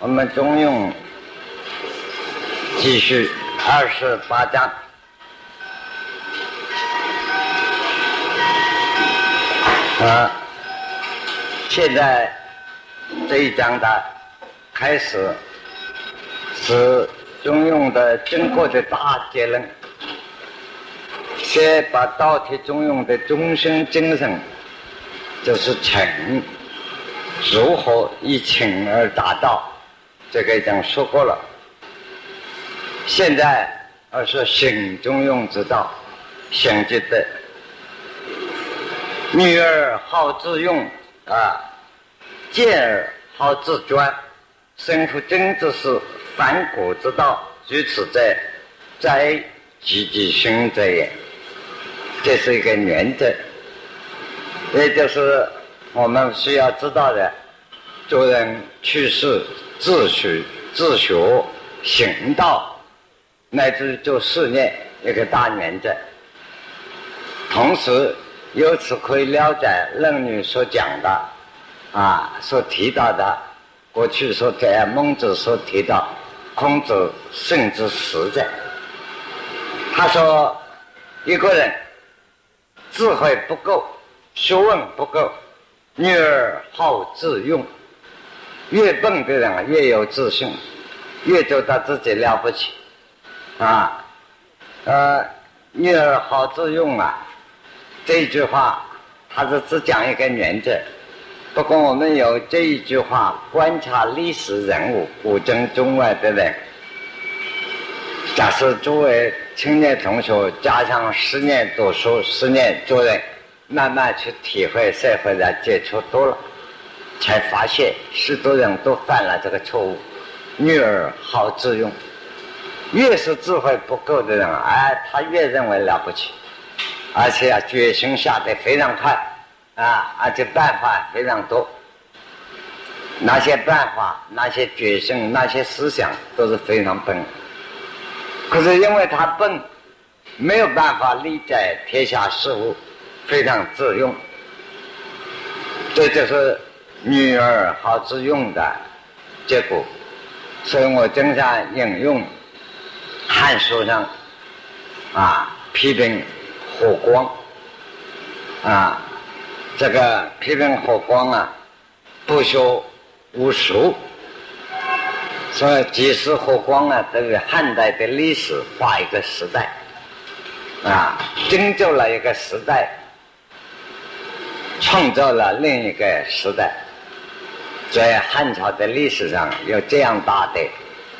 我们中庸继续二十八章啊，现在这一章的开始是中庸的经过的大结论，先把道体中庸的终身精神，就是情，如何以情而达到。这个已经说过了。现在而是行中庸之道，行之德。女儿好自用啊，见儿好自专，身负真之事，反古之道，如此者，在积极行者也。这是一个原则，也就是我们需要知道的，做人处事。自学、自学、行道，乃至做事业一个大原则。同时，由此可以了解《论语》所讲的，啊，所提到的，过去所在孟子所提到，孔子甚至实在。他说，一个人智慧不够，学问不够，女儿好自用。越笨的人越有自信，越觉得自己了不起，啊，呃，女儿好自用啊，这一句话，他是只讲一个原则。不过我们有这一句话，观察历史人物、古今中外的人，假设作为青年同学，加上十年读书、十年做人，慢慢去体会社会的接触多了。才发现许多人都犯了这个错误，女儿好自用，越是智慧不够的人，哎，他越认为了不起，而且啊，决心下得非常快，啊，而且办法非常多，那些办法、那些决心、那些思想都是非常笨，可是因为他笨，没有办法理解天下事物，非常自用，这就是。女儿好自用的结果，所以我经常引用《汉书》上啊批评火光啊，这个批评火光啊不学无术，所以即使火光啊，这个汉代的历史画一个时代啊，拯救了一个时代，创造了另一个时代。在汉朝的历史上有这样大的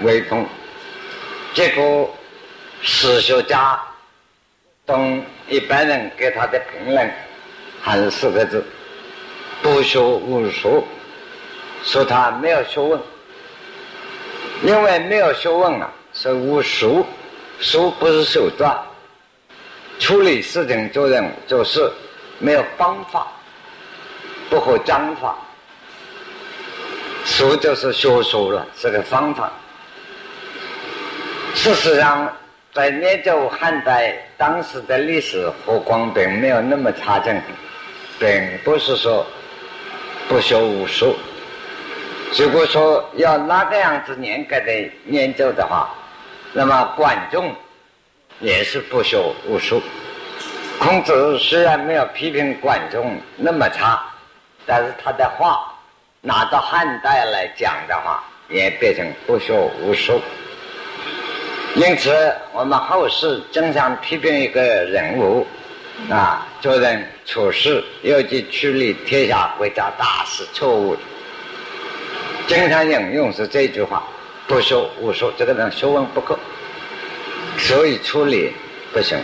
威风，结果史学家等一般人给他的评论还是四个字：不学无术，说他没有学问。因为没有学问啊，是无术，术不是手段，处理事情做人做事没有方法，不合章法。书就是学书了，是个方法。事实上，在研究汉代当时的历史，火光并没有那么差劲，并不是说不学无术。如果说要那个样子严格的研究的话，那么管仲也是不学无术。孔子虽然没有批评管仲那么差，但是他的话。拿到汉代来讲的话，也变成不学无术。因此，我们后世经常批评一个人物，啊，做人处事，尤其处理天下国家大事错误，经常引用是这句话：不学无术，这个人学问不够，所以处理不行。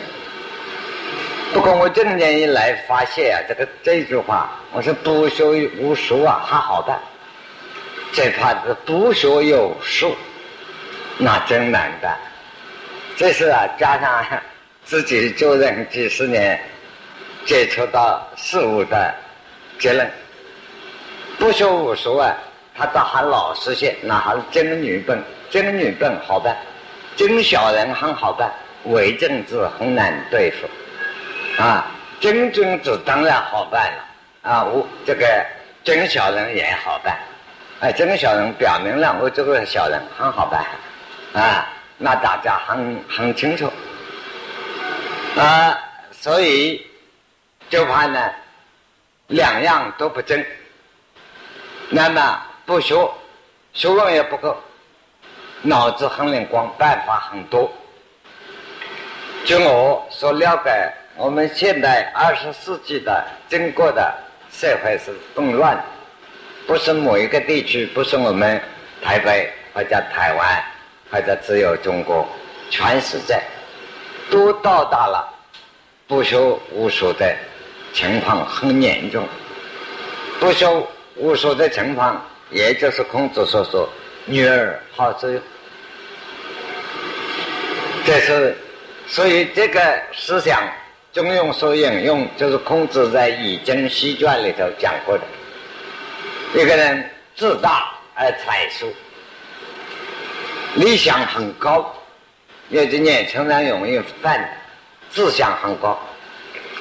不过我今年以来发现啊，这个这句话，我说不学无术啊还好办，最怕是不学有术，那真难办。这是啊，加上自己做人几十年，接触到事物的结论。不学无术啊，他倒还老实些，那还是真女笨，真女笨好办，真小人很好办，伪君子很难对付。啊，真君子当然好办了啊！我这个真小人也好办，哎，真小人表明了我这个小人很好办，啊，那大家很很清楚，啊，所以就怕呢两样都不真，那么不学，学问也不够，脑子很灵光，办法很多。据我所了解，我们现代二十世纪的中国的社会是动乱。不是某一个地区，不是我们台北或者台湾或者只有中国，全是在都到达了不修无术的情况很严重。不修无术的情况，也就是孔子所说“女儿好自由”，这是所以这个思想中庸所引用，就是孔子在《易经》西传里头讲过的。一个人自大而才疏，理想很高，有的年轻人容易犯，志向很高，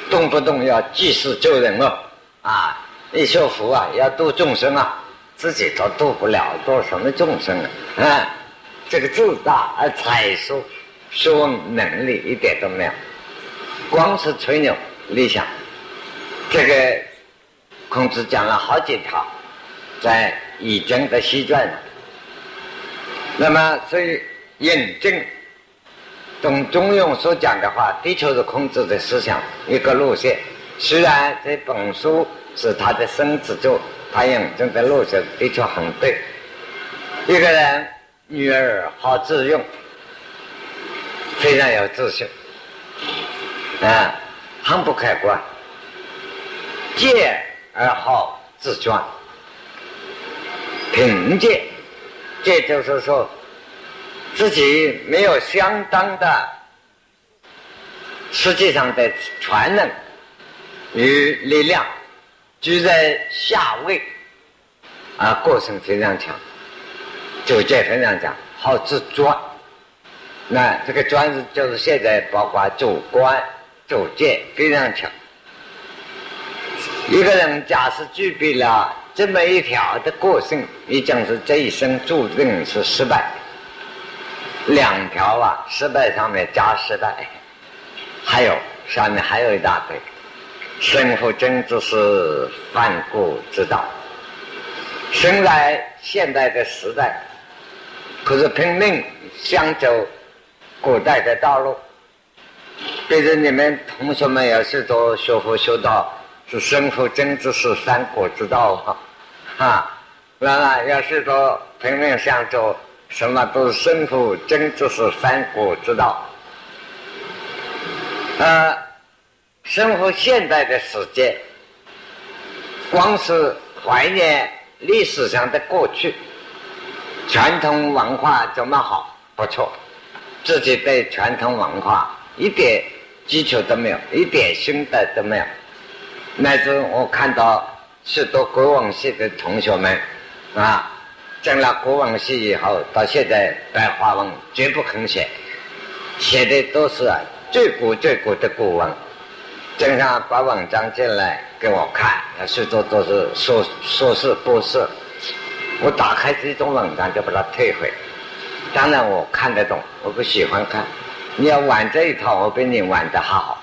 动不动要济世救人哦，啊，一学佛啊要度众生啊，自己都度不了，度什么众生啊？啊，这个自大而才疏，学问能力一点都没有，光是吹牛理想。这个孔子讲了好几条。在《易经》的西传，那么所以引证从中庸所讲的话，的确是孔子的思想一个路线。虽然这本书是他的生子作，他引证的路线的确很对。一个人女儿好自用，非常有自信，啊，很不客观，见而好自专。凭借，这就是说，自己没有相当的实际上的传能与力量，居在下位，啊，个性非常强，就这非常强，好自专。那这个专是就是现在包括主观、主见非常强。一个人假使具备了。这么一条的个性，已经是这一生注定是失败。两条啊，失败上面加失败，还有上面还有一大堆。生活真的是犯过之道。生在现代的时代，可是拼命想走古代的道路。对着你们同学们要是多学佛修道。是生活真知是三国之道啊！啊，那要是说拼命想走，什么都是生活真知是三国之道。呃，生活现代的世界，光是怀念历史上的过去，传统文化怎么好？不错，自己对传统文化一点基础都没有，一点心得都没有。乃至我看到许多国文系的同学们，啊，进了国文系以后，到现在白话文绝不肯写，写的都是最古最古的古文，经常把文章进来给我看，那许多都是硕硕士博士，我打开这种文章就把它退回。当然我看得懂，我不喜欢看。你要玩这一套，我比你玩的好。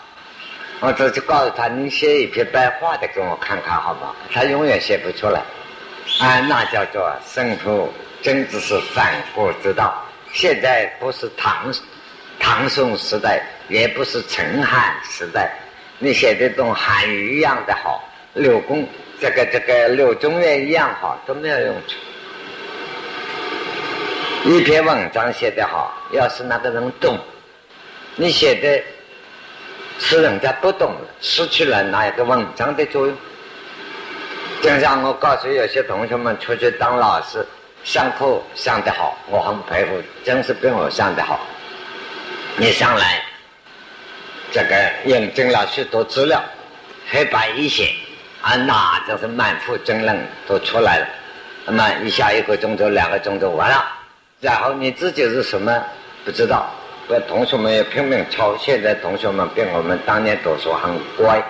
我这就告诉他：“你写一篇白话的给我看看，好不好？”他永远写不出来。啊，那叫做生活真的是反国之道。现在不是唐唐宋时代，也不是陈汉时代。你写的跟韩愈一样的好，柳公这个这个柳宗元一样好，都没有用处。一篇文章写得好，要是那个人懂，你写的。是人家不懂，失去了那一个文章的作用。就像我告诉有些同学们出去当老师，上课上得好，我很佩服，真是比我上得好。你上来，这个验证了许多资料，黑白一写，啊，那就是满腹争论都出来了。那么一下一个钟头、两个钟头完了，然后你自己是什么不知道。同学们也拼命抄，现在同学们比我们当年读书很乖，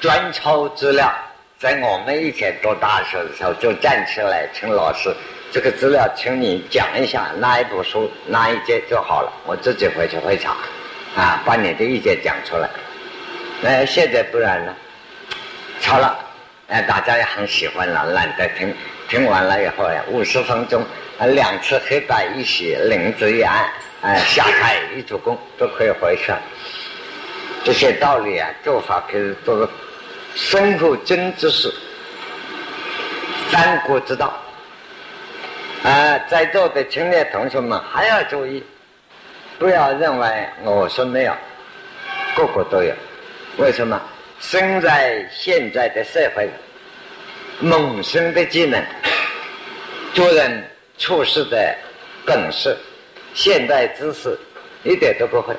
专抄资料。在我们以前读大学的时候，就站起来请老师这个资料，请你讲一下哪一部书哪一节就好了，我自己回去会查，啊，把你的意见讲出来。那现在不然呢？抄了，哎，大家也很喜欢了，懒得听。听完了以后呀，五十分钟，啊，两次黑白一洗，铃子一按，哎，下台一鞠躬，都可以回去。这些道理啊，做法可是都是深入真知识、三国之道。啊，在座的青年同学们还要注意，不要认为我说没有，个个都有。为什么？生在现在的社会，猛生的技能、做人处事的本事、现代知识，一点都不会。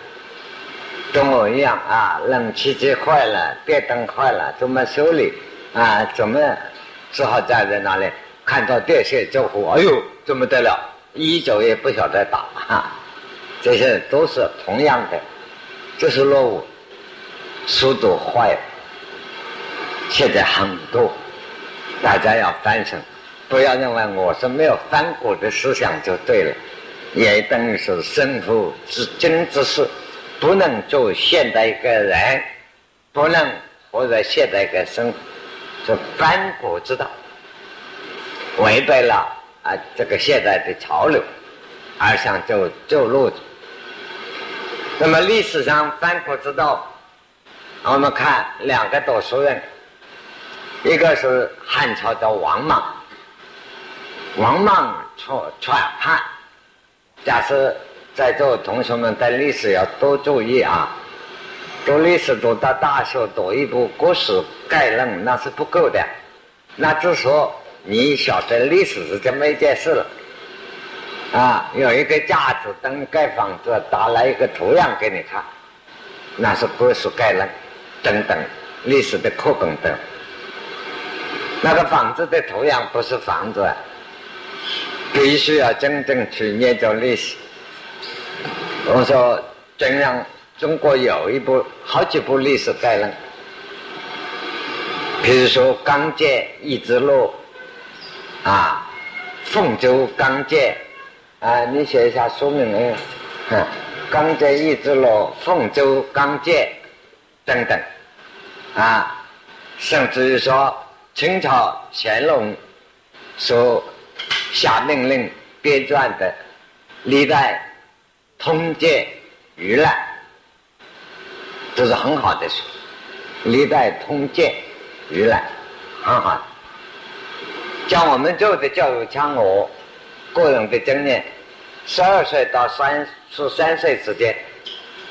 跟我一样啊，冷气机坏了，电灯坏了，怎么修理？啊，怎么只好站在那里？看到电线就呼，哎呦，怎么得了？一脚也不晓得打，哈，这些都是同样的，这是落伍，速度坏。现在很多，大家要翻身，不要认为我是没有翻过的思想就对了，也等于是身负之真之事，不能做现代一个人，不能活在现代一个生，是翻古之道。违背了啊这个现代的潮流，而想走走路子。那么历史上翻国之道，我们看两个读书人，一个是汉朝的王莽，王莽篡篡汉。假设在座同学们对历史要多注意啊，读历史读到大学读一部国史概论那是不够的，那只说。你晓得历史是这么一件事了，啊，有一个架子灯盖房子，打了一个图样给你看，那是国史概论等等历史的课本等。那个房子的图样不是房子，必须要真正去研究历史。我说，中央中国有一部好几部历史概论，比如说《刚介一之录》。啊，凤州钢剑，啊，你写一下说明没有？哼，钢剑一之路，凤州钢剑等等，啊，甚至于说清朝乾隆所下命令编撰的《历代通鉴余览》，这是很好的书，《历代通鉴余览》很好。像我们做的教育，像我个人的经验，十二岁到三十三岁之间，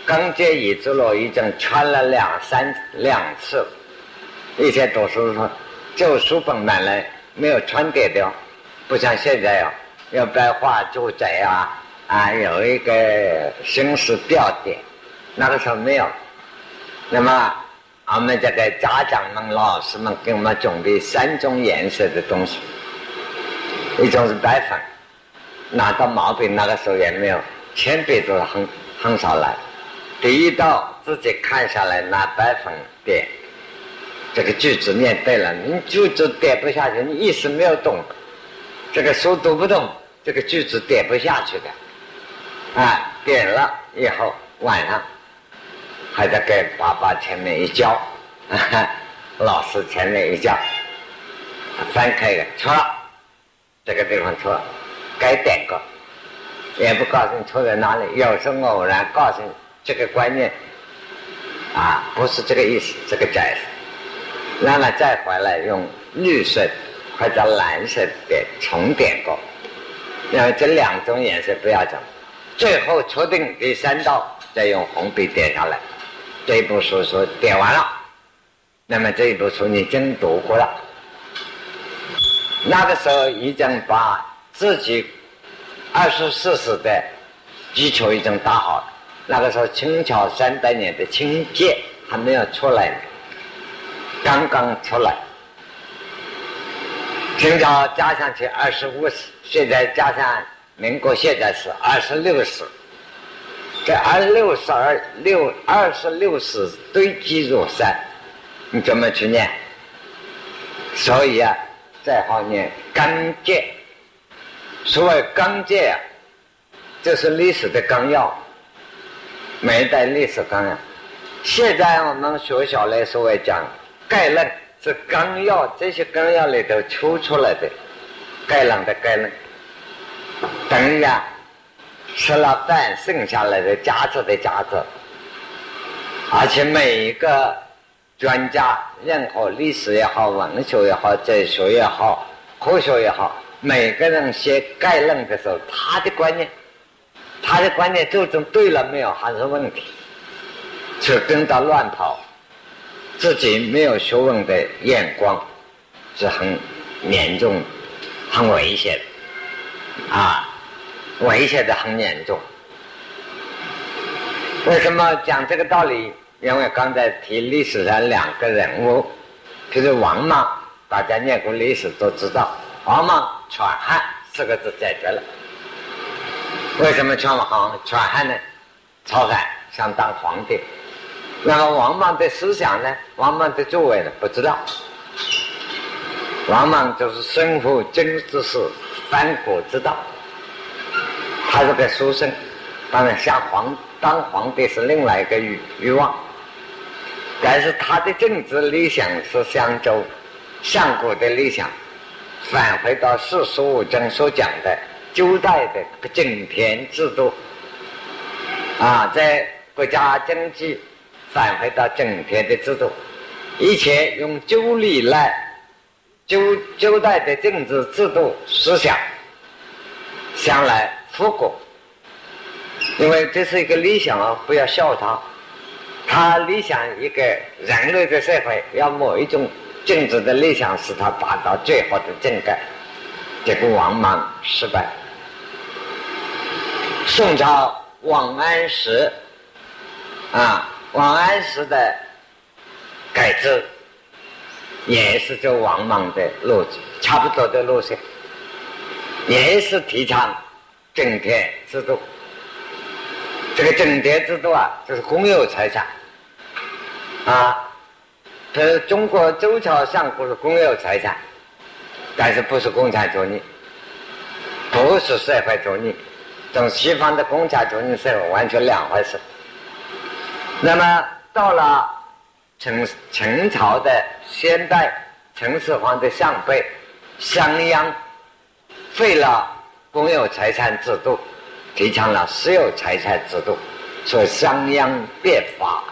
刚接椅子了已经穿了两三两次。以前读书的时候，就书本买来没有穿点掉，不像现在呀，要白画住宅啊，啊有一个新式吊点，那个时候没有。那么。我们这个家长们、老师们给我们准备三种颜色的东西，一种是白粉，拿到毛笔那个时候也没有，铅笔都很很少来。第一道自己看下来拿白粉点，这个句子念对了，你句子点不下去，你意思没有懂，这个书读不懂，这个句子点不下去的。啊，点了以后晚上。还在给爸爸前面一交，老师前面一交，翻开一个错了，这个地方错了，该点个，也不告诉你错在哪里。有时候偶然告诉你这个观念，啊，不是这个意思，这个解释，那么再回来用绿色或者蓝色点重点过，因为这两种颜色不要讲，最后确定第三道再用红笔点下来。这一部书说点完了，那么这一部书你真读过了。那个时候已经把自己二十四史的基础已经打好了。那个时候清朝三百年的清界还没有出来，刚刚出来。清朝加上去二十五史，现在加上民国现在是二十六史。这二六十二六二十六史堆积如山，你怎么去念？所以啊，再好念干戒，所谓纲界啊，就是历史的纲要，每一代历史纲要。现在我们学校来所谓讲概论，是纲要，这些纲要里头抽出来的概论的概论。等下吃了饭剩下来的夹子的夹子，而且每一个专家，任何历史也好、文学也好、哲学也好、科学也好，每个人写概论的时候，他的观念，他的观念究竟对了没有，还是问题，就跟着乱跑，自己没有学问的眼光，是很严重、很危险的啊。危险的很严重。为什么讲这个道理？因为刚才提历史上两个人物，就是王莽，大家念过历史都知道，王莽篡汉四个字解决了。为什么篡汉？篡汉呢？曹海想当皇帝，那么王莽的思想呢？王莽的作为呢？不知道。王莽就是身负政治是翻国之道。他是个书生，当然想皇当皇帝是另外一个欲欲望，但是他的政治理想是相周相国的理想，返回到四书五经所讲的周代的个井田制度，啊，在国家经济返回到整天的制度，一切用旧礼来旧旧代的政治制度思想，想来。复国，因为这是一个理想啊，不要笑他。他理想一个人类的社会，要某一种政治的理想，使他达到最好的政改，结果王莽失败。宋朝王安石啊，王安石的改制也是走王莽的路子，差不多的路线，也是提倡。正田制度，这个正田制度啊，就是公有财产啊。是中国周朝上国是公有财产，但是不是共产主义，不是社会主义，跟西方的共产主义社会完全两回事。那么到了陈陈朝的先代陈始皇的上辈商鞅，废了。公有财产制度，提倡了私有财产制度，所以商鞅变法，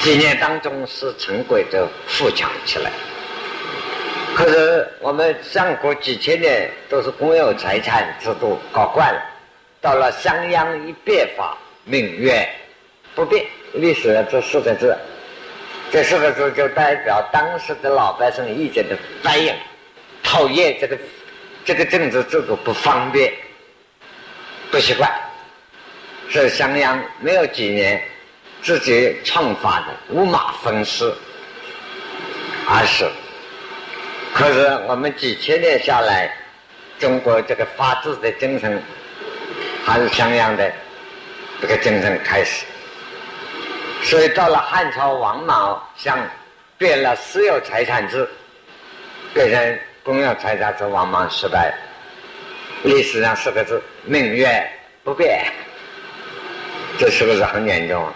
几年当中是成规就富强起来。可是我们上国几千年都是公有财产制度搞惯了，到了商鞅一变法，命运不变。历史这四个字，这四个字就代表当时的老百姓意见的反应，讨厌这个。这个政治制度不方便，不习惯，是襄阳没有几年自己创发的五马分尸，而是，可是我们几千年下来，中国这个法治的精神还是襄阳的这个精神开始，所以到了汉朝王莽想变了私有财产制，变成。公有财产制王莽失败，历史上四个字：命运不变。这是不是很严重？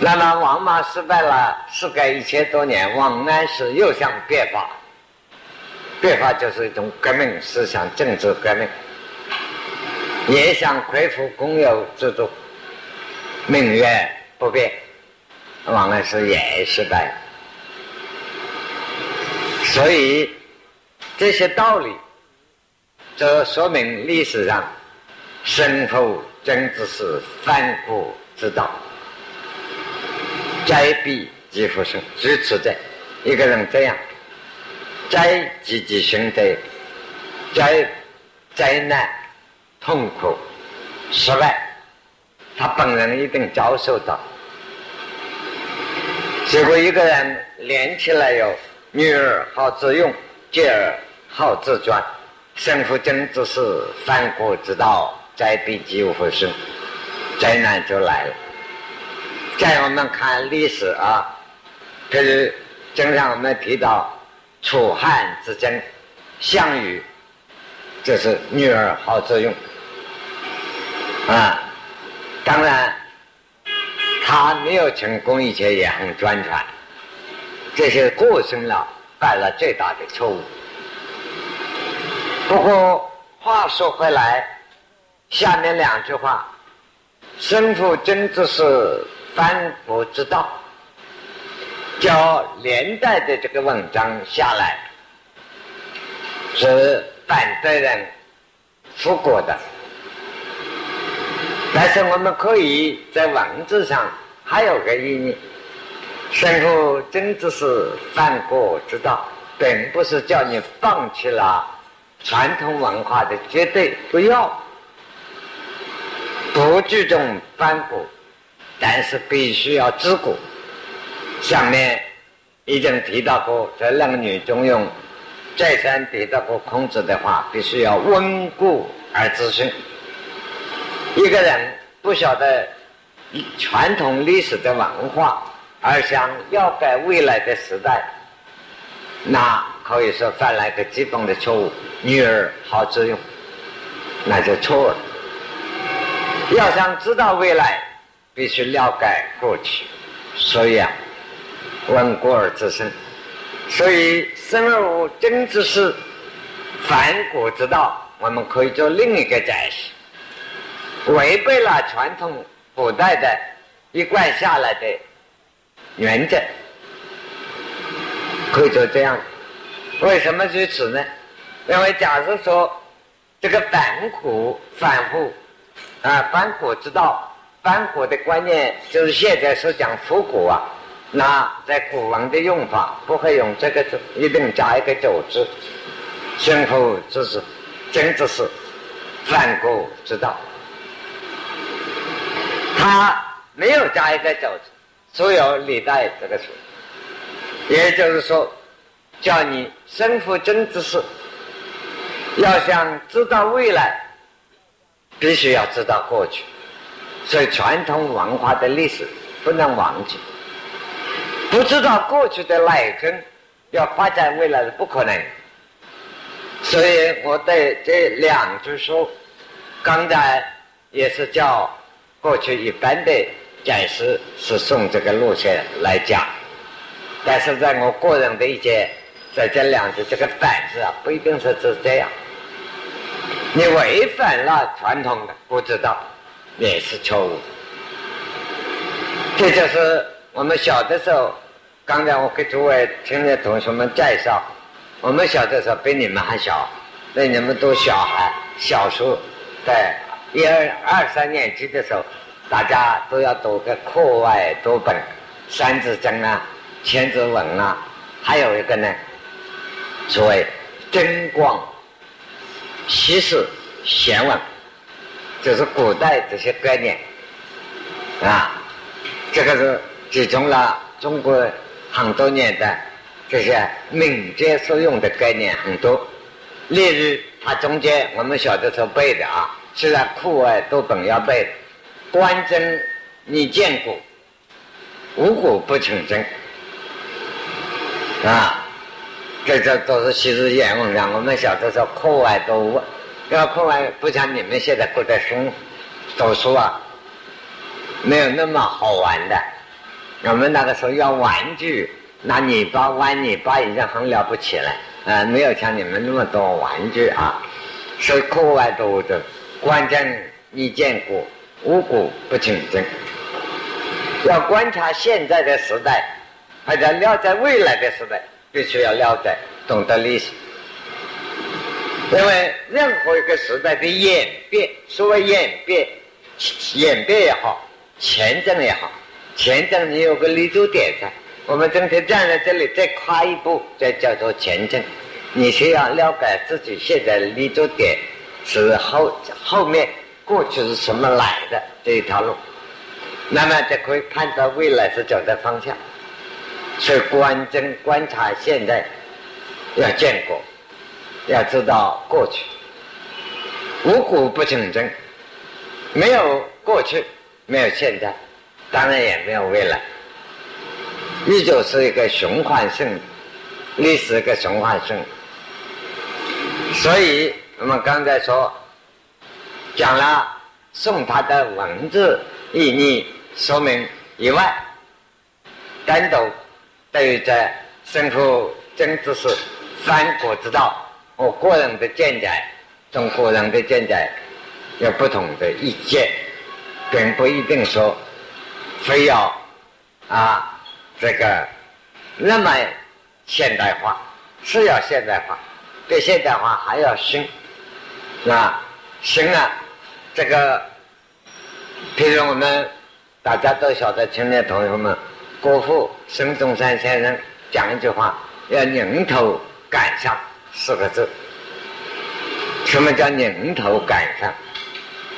那么王莽失败了，时隔一千多年，王安石又想变法。变法就是一种革命思想、政治革命，也想恢复公有制度。命运不变，王安石也失败。所以。这些道理，这说明历史上身后真的是反古之道，灾必即复生，支持者一个人这样，灾积极生灾，灾灾难、痛苦、失败，他本人一定遭受到。结果一个人连起来有女儿好自用，继而。好自专，生负政治是反国之道，灾必即复生，灾难就来了。在我们看历史啊，可是经常我们提到楚汉之争，项羽这是女儿好自用啊。当然，他没有成功以前也很专传，这些过生了犯了最大的错误。不过话说回来，下面两句话，生父真的是反国之道，叫连带的这个文章下来，是反对人复国的。但是我们可以在文字上还有个意义，生父真的是反国之道，并不是叫你放弃了。传统文化的绝对不要，不注重反古，但是必须要知古。下面已经提到过，在《论语》中用，再三提到过孔子的话，必须要温故而知新。一个人不晓得传统历史的文化，而想要改未来的时代，那可以说犯了一个基本的错误。女儿好自用，那就错了。要想知道未来，必须了解过去。所以啊，温故而知新。所以生而无真之事，反古之道，我们可以做另一个解释：违背了传统古代的一贯下来的原则，可以做这样。为什么如此呢？因为假如说这个反古反复啊，反古之道，反古的观念就是现在是讲复古啊，那在古文的用法不会用这个字，一定加一个走字，先后之是真的是反古之道，他没有加一个走字，所有历代这个词，也就是说，叫你生父真之事。要想知道未来，必须要知道过去，所以传统文化的历史不能忘记。不知道过去的来根，要发展未来是不可能。所以我对这两句书，刚才也是叫过去一般的解释，是从这个路线来讲。但是在我个人的意见，在这两句这个“反”字啊，不一定是是这样。你违反了传统的不知道，也是错误。这就是我们小的时候，刚才我给诸位听的同学们介绍，我们小的时候比你们还小，那你们都小孩，小时候对一二二三年级的时候，大家都要读个课外读本，《三字经》啊，《千字文》啊，还有一个呢，所谓真光。西史贤文，就是古代这些概念啊，这个是集中了中国很多年的这些民间所用的概念很多。例如，它中间我们小的时候背的啊，虽然课外都本要背，观真你见古，无古不成真啊。这这都是昔日言文章。我们小的时候课外都问，因为课外不像你们现在过得生读书啊，没有那么好玩的。我们那个时候要玩具，拿泥巴玩泥巴已经很了不起了，啊，没有像你们那么多玩具啊。所以课外读的，观真你见过，无古不成真。要观察现在的时代，或者了解未来的时代。必须要了解、懂得历史，因为任何一个时代的演变，所谓演变、演变也好，前进也好，前进你有个立足点在。我们今天站在这里，再跨一步，再叫做前进。你需要了解自己现在的立足点是后后面过去是什么来的这一条路，那么就可以判断未来是走的方向。所以观真观察现在，要见过，要知道过去，无古不成真，没有过去，没有现在，当然也没有未来，依旧是一个循环性，历史一个循环性。所以我们刚才说讲了宋他的文字意义说明以外，单独对于在生活政治是三国之道，我个人的见解，中国人的见解有不同的意见，并不一定说非要啊这个那么现代化，是要现代化，对现代化还要新。那行啊，这个，譬如我们大家都晓得，青年同学们，国父孙中山先生讲一句话，要拧头赶上四个字。什么叫拧头赶上？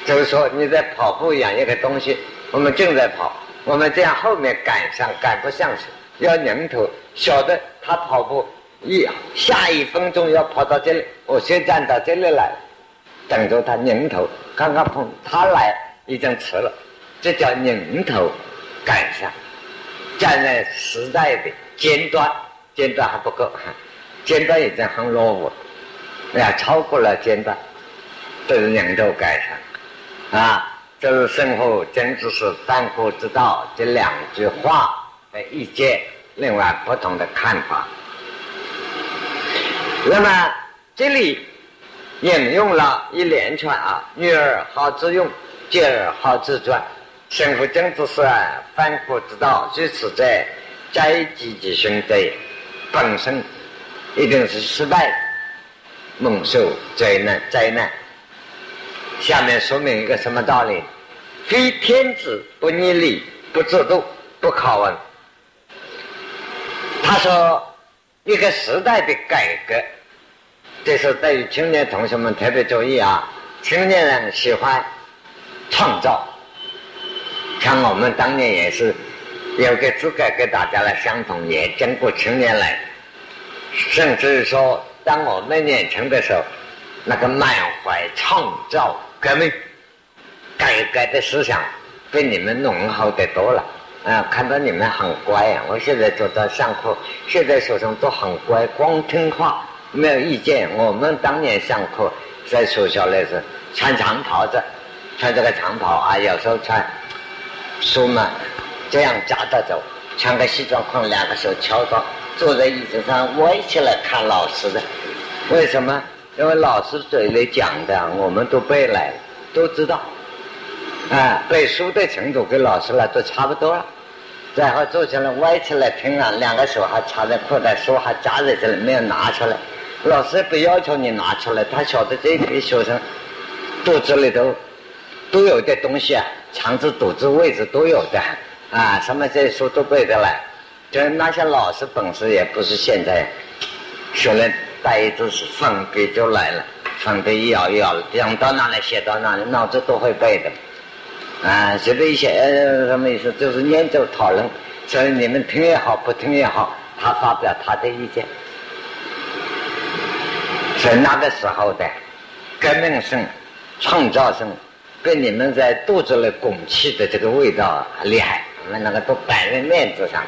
就是说你在跑步一样，一个东西，我们正在跑，我们这样后面赶上赶不上去，要拧头，晓得他跑步一下一分钟要跑到这里，我先站到这里来。等着他拧头，刚刚碰他来已经迟了，这叫拧头赶上，站在时代的尖端，尖端还不够，尖端已经很落伍，呀，超过了尖端，这是拧头赶上，啊，这是生活真的是三国之道这两句话的意见，另外不同的看法。那么这里。引用了一连串啊，女儿好自用，姐儿好自专，生父政治是反国之道，如此在灾积极兄弟本身一定是失败，蒙受灾难灾难。下面说明一个什么道理？非天子不逆礼，不制度，不考问。他说，一个时代的改革。这是对于青年同学们特别注意啊！青年人喜欢创造，像我们当年也是有个资格跟大家来相同，也经过青年来，甚至说，当我们年轻的时候，那个满怀创造革命、改革的思想，比你们浓厚的多了。啊，看到你们很乖啊！我现在坐在上课，现在学生都很乖，光听话。没有意见。我们当年上课在学校那是穿长袍子，穿这个长袍啊，有时候穿书嘛，这样夹着走，穿个西装裤，两个手敲着，坐在椅子上歪起来看老师的。为什么？因为老师嘴里讲的，我们都背来了，都知道。啊，背书的程度跟老师来都差不多了。然后坐起来歪起来听啊，两个手还插在裤袋，书还夹在这里，没有拿出来。老师不要求你拿出来，他晓得这批学生肚子里头都有点东西啊，肠子、肚子位置都有的啊，什么这些书都背得来。就那些老师本事也不是现在学了带一支粉笔就来了，粉笔一摇一摇，想到哪里写到哪里，脑子都会背的。啊，随便一些什么意思？就是研究讨论，所以你们听也好，不听也好，他发表他的意见。在那个时候的革命性、创造性，跟你们在肚子里拱气的这个味道厉害。我们那个都摆在面子上。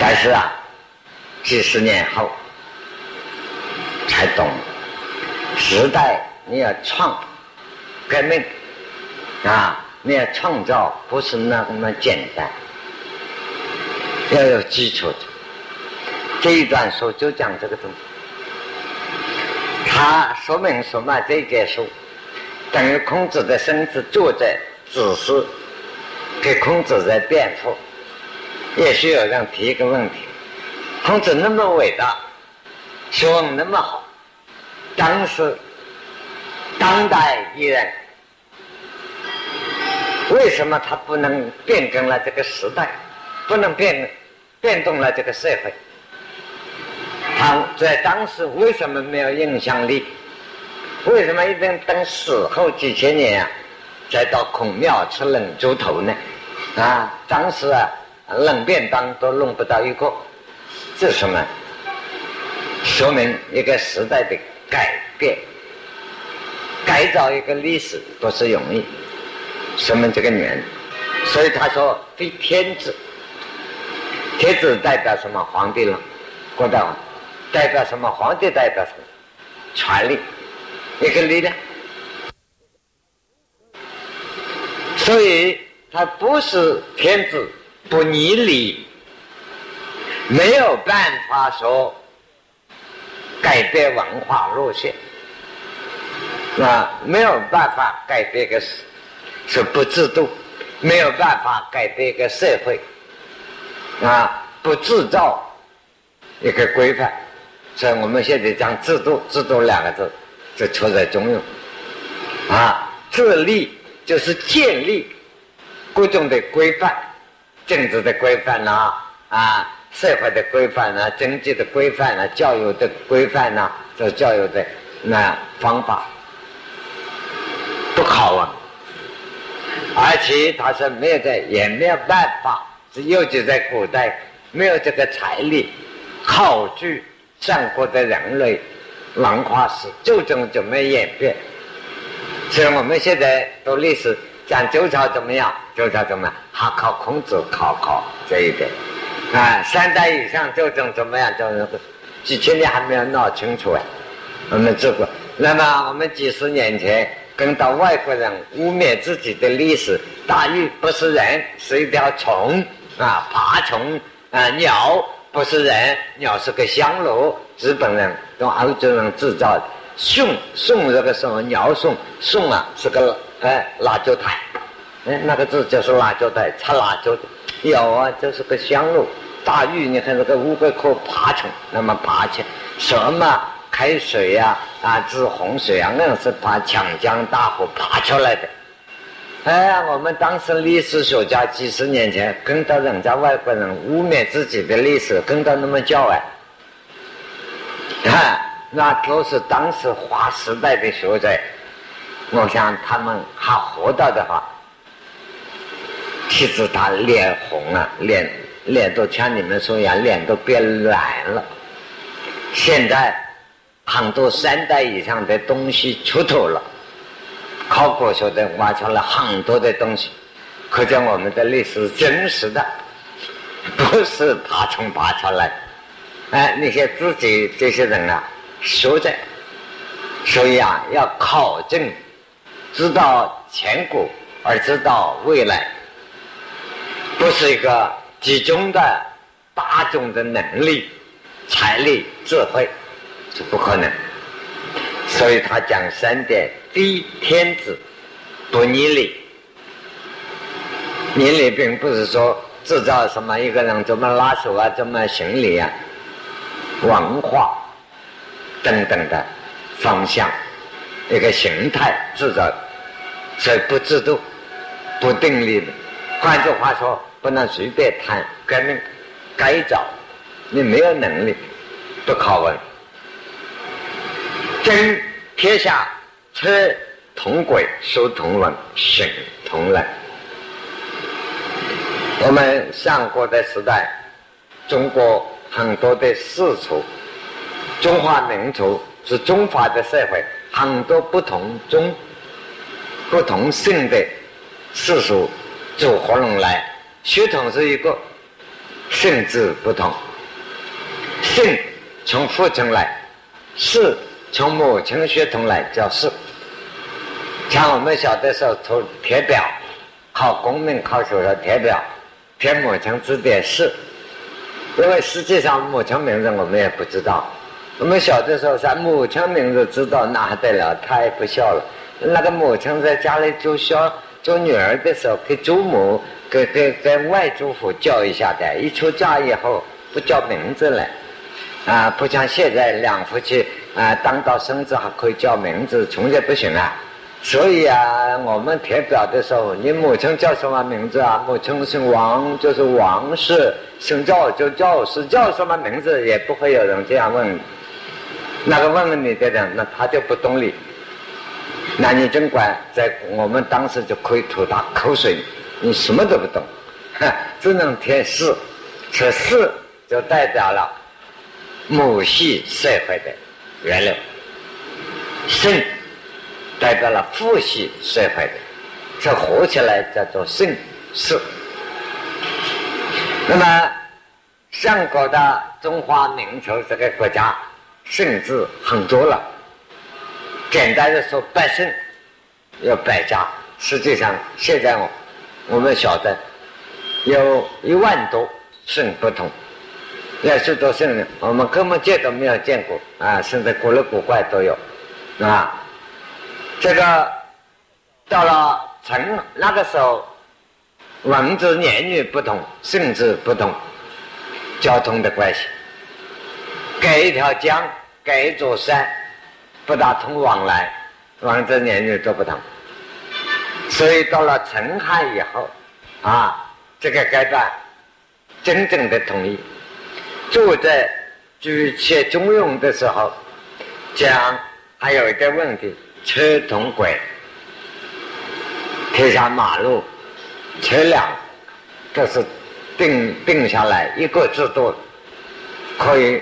但是啊，几十年后才懂，时代你要创革命啊，你要创造不是那么简单，要有基础的。这一段书就讲这个东西，他说明什么？这一节书等于孔子的孙子坐在只是给孔子在辩护。也许有人提一个问题：孔子那么伟大，学问那么好，当时当代艺人，为什么他不能变更了这个时代，不能变变动了这个社会？他在当时为什么没有影响力？为什么一定等死后几千年啊，再到孔庙吃冷猪头呢？啊，当时啊，冷便当都弄不到一个，这什么？说明一个时代的改变，改造一个历史不是容易，说明这个年。所以他说非天子，天子代表什么？皇帝了，郭大王。代表什么？皇帝代表什么？权力，一个力量。所以，他不是天子，不逆理，没有办法说改变文化路线，啊，没有办法改变个是是不制度，没有办法改变一个社会，啊，不制造一个规范。所以我们现在讲制度，制度两个字就出在中庸，啊，自立。就是建立各种的规范，政治的规范呐，啊，社会的规范呐，经济的规范呐，教育的规范呐，这教育的那方法不考啊，而且他是没有在，也没有办法，尤其在古代没有这个财力考据上古的人类文化史究竟怎么演变。所以我们现在读历史，讲周朝怎么样？周朝怎么样？还靠孔子考考这一点。啊，三代以上究竟怎么样？就是几千年还没有闹清楚哎。我们这个，那么我们几十年前跟到外国人污蔑自己的历史，大禹不是人，是一条虫啊，爬虫啊，鸟不是人，鸟是个香炉，日本人跟欧洲人制造的。宋宋这个什么鸟宋宋啊是个哎辣椒台，哎那个字就是辣椒台，插辣椒的。有啊，就是个香炉。大禹你看这个乌龟壳爬虫，那么爬起什么开水呀啊治洪水啊，那是把长江大河爬出来的。哎呀，我们当时历史学家几十年前跟到人家外国人污蔑自己的历史，跟到那么叫哎，看。那都是当时划时代的学者，我想他们还活到的话，其实他脸红了，脸脸都像你们说一样，脸都变蓝了。现在很多三代以上的东西出土了，考古学的挖出了很多的东西，可见我们的历史真实的，不是爬虫爬出来。哎，那些自己这些人啊。说的，所以啊，要考证，知道前古而知道未来，不是一个集中的大众的能力、财力、智慧，是不可能。所以他讲三点：第一，天子不逆礼。逆礼并不是说制造什么一个人怎么拉手啊，怎么行礼啊，文化。等等的方向，一个形态制造，所以不制度、不定力的。换句话说，不能随便谈革命、改造，你没有能力，不考问。真天下车同轨，书同文，行同人。我们上古的时代，中国很多的士族。中华民族是中华的社会，很多不同宗、不同姓的氏族组合拢来，血统是一个，性质不同。姓从父亲来，氏从母亲血统来叫氏。像我们小的时候涂填表，考公民考学的填表，填母亲字典氏，因为实际上母亲名字我们也不知道。我们小的时候，啥母亲名字知道那还得了？太不孝了。那个母亲在家里做小做女儿的时候，给祖母、给给给外祖父叫一下的。一出嫁以后，不叫名字了，啊，不像现在两夫妻啊，当到孙子还可以叫名字，从前不行啊。所以啊，我们填表的时候，你母亲叫什么名字啊？母亲姓王，就是王氏；姓赵就赵氏，叫什么名字也不会有人这样问。那个问问你的人，那他就不懂你。那你尽管在我们当时就可以吐他口水，你什么都不懂，只能填四，这四就代表了母系社会的源流，姓代表了父系社会的，这合起来叫做姓氏。那么上古的中华民族这个国家。甚至很多了，简单的说，百姓有百家。实际上，现在我我们晓得有一万多姓不同，有许多姓我们根本见都没有见过啊，甚至古里古怪都有啊。这个到了陈那个时候，文字言语不同，性质不同，交通的关系，隔一条江，隔一座山，不大通往来，文字言语都不同。所以到了陈汉以后，啊，这个阶段真正的统一，就在举切中用的时候，讲还有一个问题：车同轨，天下马路，车辆这是定定下来一个制度，可以，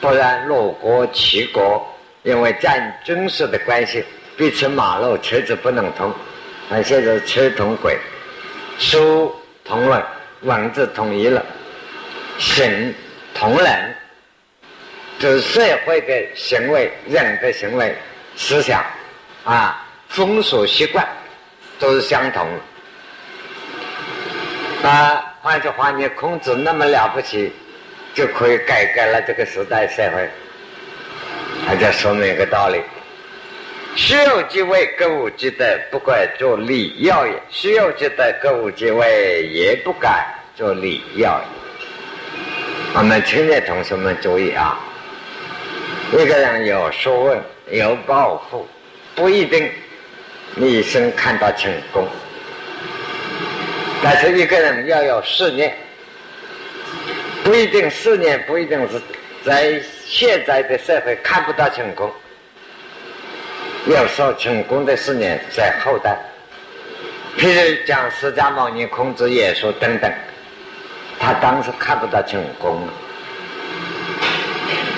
不然鲁国、齐国因为战军事的关系，彼此马路车子不能通。那现在车同轨，书同文，文字统一了，行同人，就是社会的行为、人的行为、思想啊、风俗习惯都是相同的。啊，换句话，你孔子那么了不起，就可以改革了这个时代社会，他就说明一个道理。虚有即位，歌舞即德，不怪做礼要也；虚有即德，歌舞即位，也不敢做礼要。我们青年同学们注意啊！一个人有学问、有抱负，不一定一生看到成功；但是一个人要有事业，不一定事业不一定是在现在的社会看不到成功。有时候成功的事业在后代，譬如讲释迦牟尼、孔子、耶稣等等，他当时看不到成功。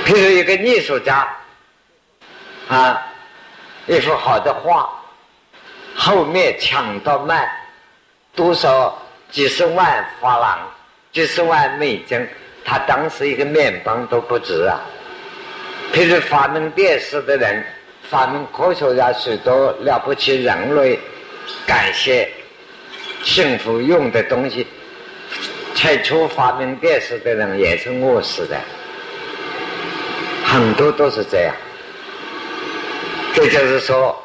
譬如一个艺术家，啊，一幅好的画，后面抢到卖多少几十万法郎、几十万美金，他当时一个面包都不值啊。譬如发明电视的人。发明科学家许多了不起人类感谢幸福用的东西，最初发明电视的人也是饿死的，很多都是这样。这就是说，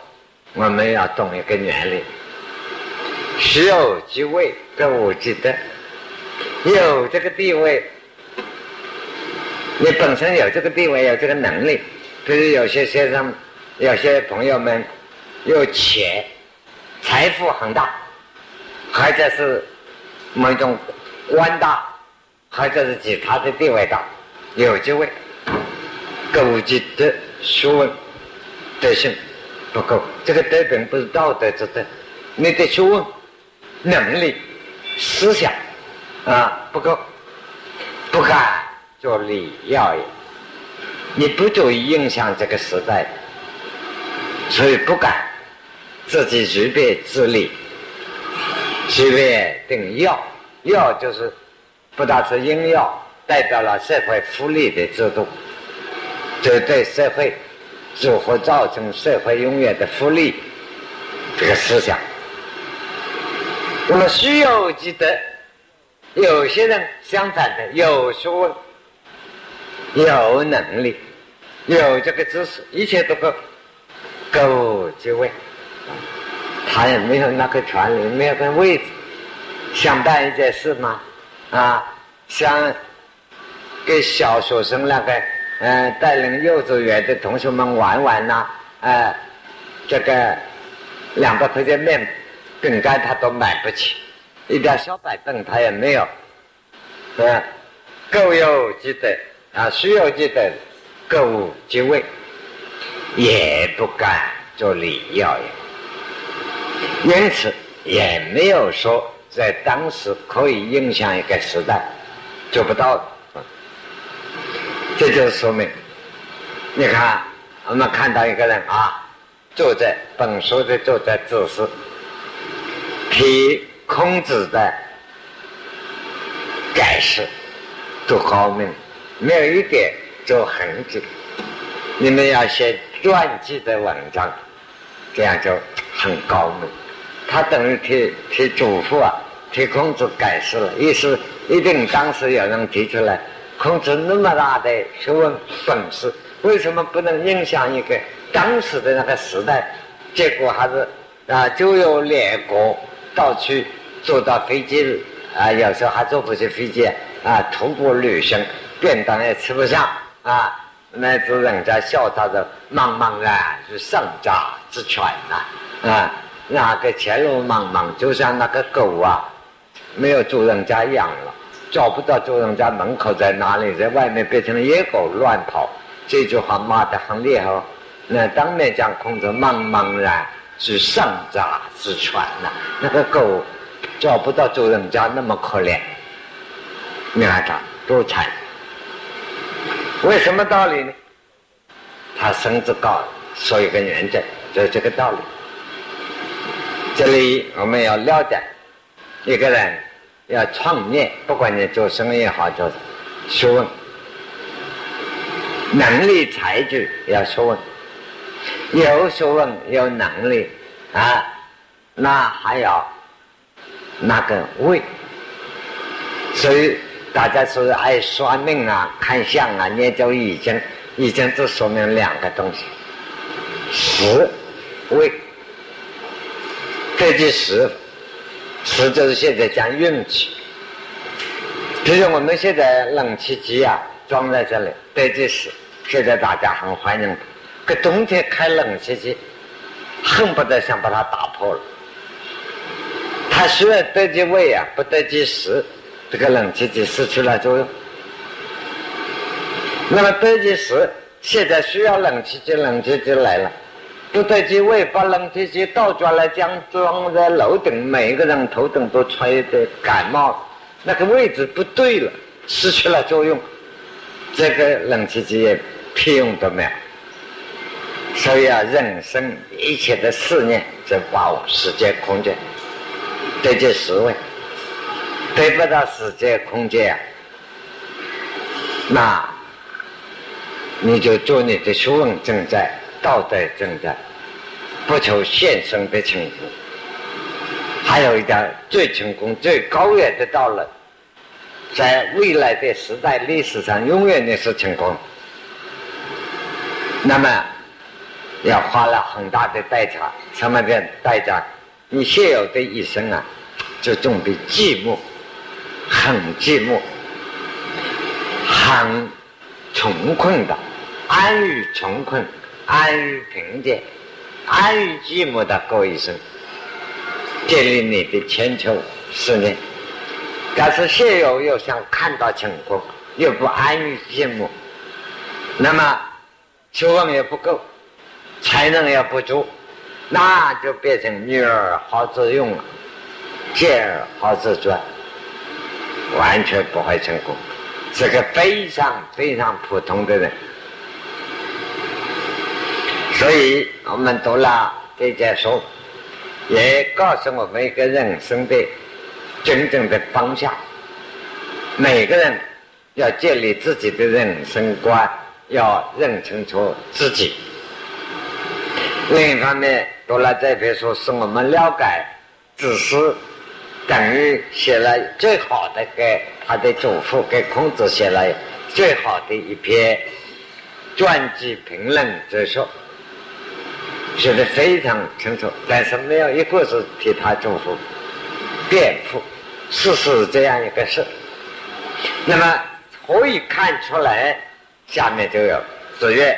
我们要懂一个原理：虚有即位，歌舞即德。有这个地位，你本身有这个地位，有这个能力，比如有些先生。有些朋友们有钱，财富很大，或者是某种官大，或者是其他的地位大，有机会，勾结的学问德行不够，这个德并不是道德之德，你的学问。能力。思想。啊不够，不敢做礼要也，你不足以影响这个时代。所以不敢。自己随便自立，随便定要，要就是不但是应要，代表了社会福利的制度，这对社会如何造成社会永远的福利这个思想。那么需要记得，有些人相反的有学问、有能力、有这个知识，一切都够。够机位，他也没有那个权利，没有个位置，想办一件事吗？啊，想给小学生那个，嗯，带领幼稚园的同学们玩玩呐，哎，这个两百块钱面饼干他都买不起，一点小板凳他也没有，嗯，够有即得啊，需要即得，购物即位。也不敢做礼要也，因此也没有说在当时可以影响一个时代做不到的。这就是说明，你看我们看到一个人啊，坐在本书的坐在姿势，比孔子的盖世都高明，没有一点做痕迹。你们要写。传记的文章，这样就很高明。他等于替替祖父啊，替孔子解释了，意思一定当时有人提出来，孔子那么大的学问本事，为什么不能影响一个当时的那个时代？结果还是啊，就有两国到去坐到飞机啊，有时候还坐不起飞机啊，徒步旅行，便当也吃不上啊，乃至人家笑他的茫茫然是上家之犬呐啊。那个前路茫茫，就像那个狗啊，没有主人家养了，找不到主人家门口在哪里，在外面变成了野狗乱跑。这句话骂得很厉害。那当面讲孔子茫茫然是上杂之犬呐，那个狗找不到主人家那么可怜，你看他多惨。为什么道理呢？他身子高，说一个原则，就是这个道理。这里我们要了解，一个人要创业，不管你做生意也好，做学问，能力才具要学问，有学问有能力啊，那还要那个胃。所以大家说爱算命啊、看相啊、研究易经，易经就说明两个东西：食胃。这就是实，就是现在讲运气。比如我们现在冷气机啊装在这里，这计时，现在大家很欢迎它。可冬天开冷气机，恨不得想把它打破了。它需要得计位啊，不得计时，这个冷气机失去了作用。那么得计时，现在需要冷气机，冷气机来了。不对机位，把冷气机倒转来将装在楼顶，每个人头顶都吹得感冒，那个位置不对了，失去了作用，这个冷气机也屁用都没有。所以啊，人生一切的思念，就把握时间空间，得这十位，得不到时间空间啊，那你就做你的学问正在。道德正在，不求现生的成功。还有一点最成功、最高远的道路，在未来的时代历史上永远的是成功。那么，要花了很大的代价，什么的代价？你现有的一生啊，就准备寂寞，很寂寞，很穷困的，安于穷困。安于平静，安于寂寞的过一生，建立你的千秋思念。但是现有又想看到成功，又不安于寂寞，那么学问也不够，才能也不足，那就变成女儿好自用了，见儿好自专，完全不会成功。是个非常非常普通的人。所以我们读了这件书，也告诉我们一个人生的真正的方向。每个人要建立自己的人生观，要认清楚自己。另一方面，读了这篇书，使我们了解，只是等于写了最好的给他的祖父，给孔子写了最好的一篇传记评论之书。写的非常清楚，但是没有一个是替他祝福、辩护，事实这样一个事。那么可以看出来，下面就有子曰：“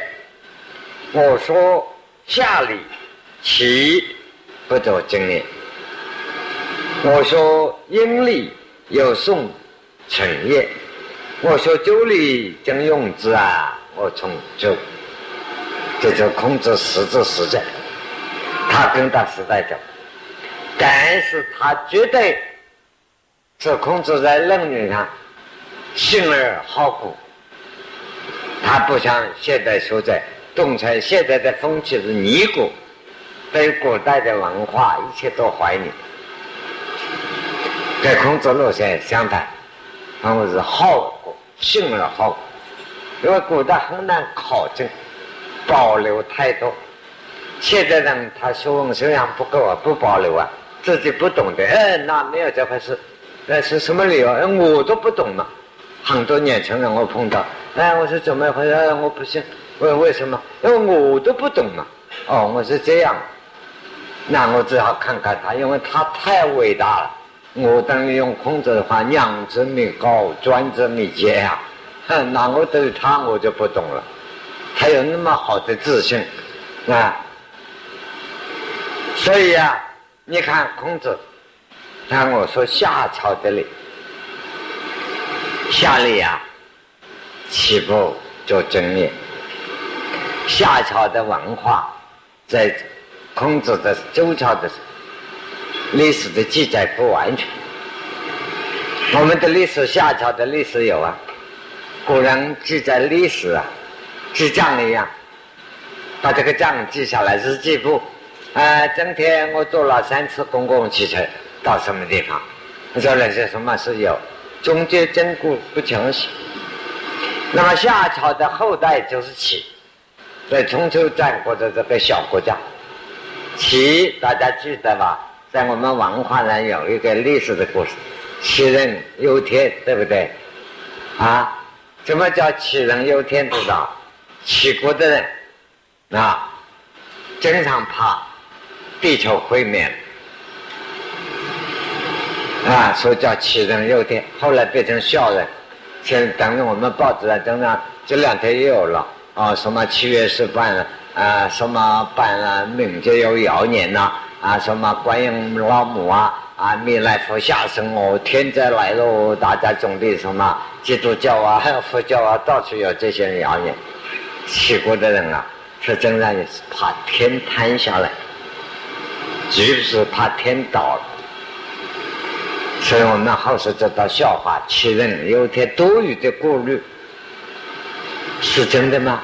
我说夏礼，其不足经也；我说殷礼，有宋成也；我说周礼，将用之啊，我从周。”这就孔子实质实在，他跟他时代走，但是他绝对是孔子在论语上信而好古，他不像现代学者，动成现在的风气是逆古，对古代的文化一切都怀疑，跟孔子路线相反，他们是好古，信而好古，因为古代很难考证。保留太多。现在人他学问修养不够啊，不保留啊，自己不懂的，哎，那没有这回事。那是什么理由？哎，我都不懂嘛。很多年轻人我碰到，哎，我说怎么回事？我不信，问为什么？因为我都不懂嘛。哦，我是这样。那我只好看看他，因为他太伟大了。我等于用孔子的话：“娘之弥高，专之弥坚啊。”那我对他我就不懂了。他有那么好的自信啊！所以啊，你看孔子，看我说夏朝的礼，夏礼啊，起步就正业。夏朝的文化，在孔子的周朝的历史的记载不完全。我们的历史，夏朝的历史有啊，古人记载历史啊，记账一样，把这个账记下来，日记簿。啊，今天我坐了三次公共汽车到什么地方？做了些什么事有？中间经过不详细。那么夏朝的后代就是齐，在春秋战国的这个小国家，齐大家记得吧？在我们文化上有一个历史的故事，杞人忧天，对不对？啊，什么叫杞人忧天？知道？齐国的人啊，经常怕。地球毁灭啊，所以叫杞人忧天。后来变成笑人，现在等于我们报纸上经常这两天又有了啊，什么七月十八啊，什么办啊冥界有谣言呐啊，什么观音老母啊啊，弥勒佛下生哦，天灾来喽，大家种地什么基督教啊，还有佛教啊，到处有这些谣言。齐国的人啊，是真的也是怕天塌下来。就是怕天倒了，所以我们后世这道笑话：杞人忧天，多余的顾虑，是真的吗？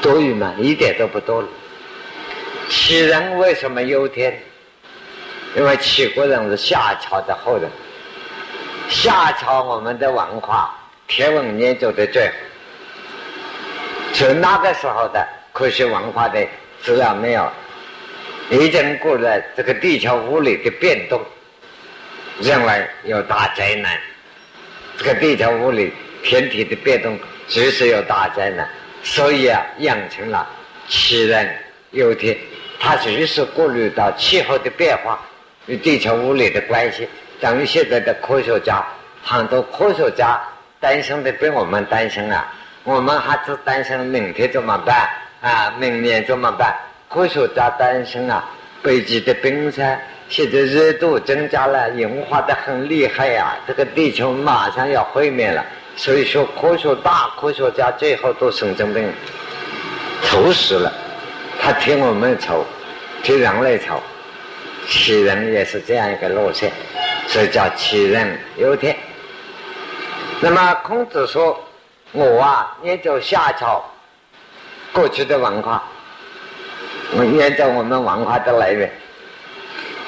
多余吗？一点都不多余。杞人为什么忧天？因为齐国人是夏朝的后人，夏朝我们的文化天文研究的最好，就那个时候的科学文化的资料没有。已经过了这个地球物理的变动，认为有大灾难。这个地球物理天体的变动，随时有大灾难，所以啊，养成了杞人忧天。他随时顾虑到气候的变化与地球物理的关系。等于现在的科学家，很多科学家担心的比我们担心啊。我们还是担心明天怎么办啊？明年怎么办？科学家担心啊，北极的冰山现在热度增加了，融化的很厉害呀，这个地球马上要毁灭了。所以说，科学大科学家最后都神经病，愁死了。他听我们愁，替人类愁，杞人也是这样一个路线，所以叫杞人忧天。那么孔子说，我啊研究夏朝过去的文化。我沿着我们文化的来源，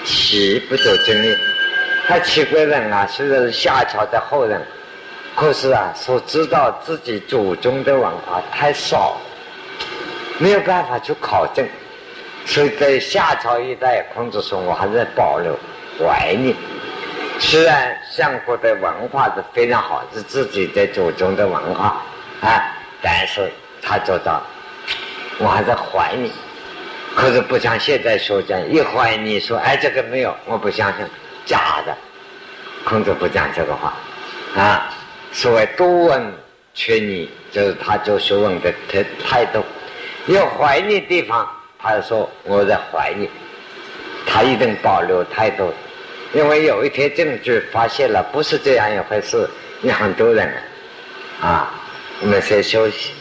齐不走经历，他齐国人啊，虽然是夏朝的后人，可是啊，所知道自己祖宗的文化太少，没有办法去考证，所以在夏朝一代，孔子说我还在保留怀念。虽然相国的文化是非常好，是自己的祖宗的文化啊，但是他做到，我还在怀疑。可是不像现在说这样，一怀疑说，哎，这个没有，我不相信，假的。孔子不讲这个话，啊，所谓多问缺疑，就是他做学问的态态度。有怀疑地方，他说我在怀疑，他一定保留态度，因为有一天证据发现了，不是这样一回事。你很多人，啊，我们先休息。